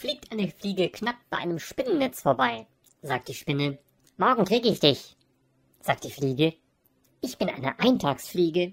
fliegt eine Fliege knapp bei einem Spinnennetz vorbei. Sagt die Spinne, morgen krieg ich dich. Sagt die Fliege, ich bin eine Eintagsfliege,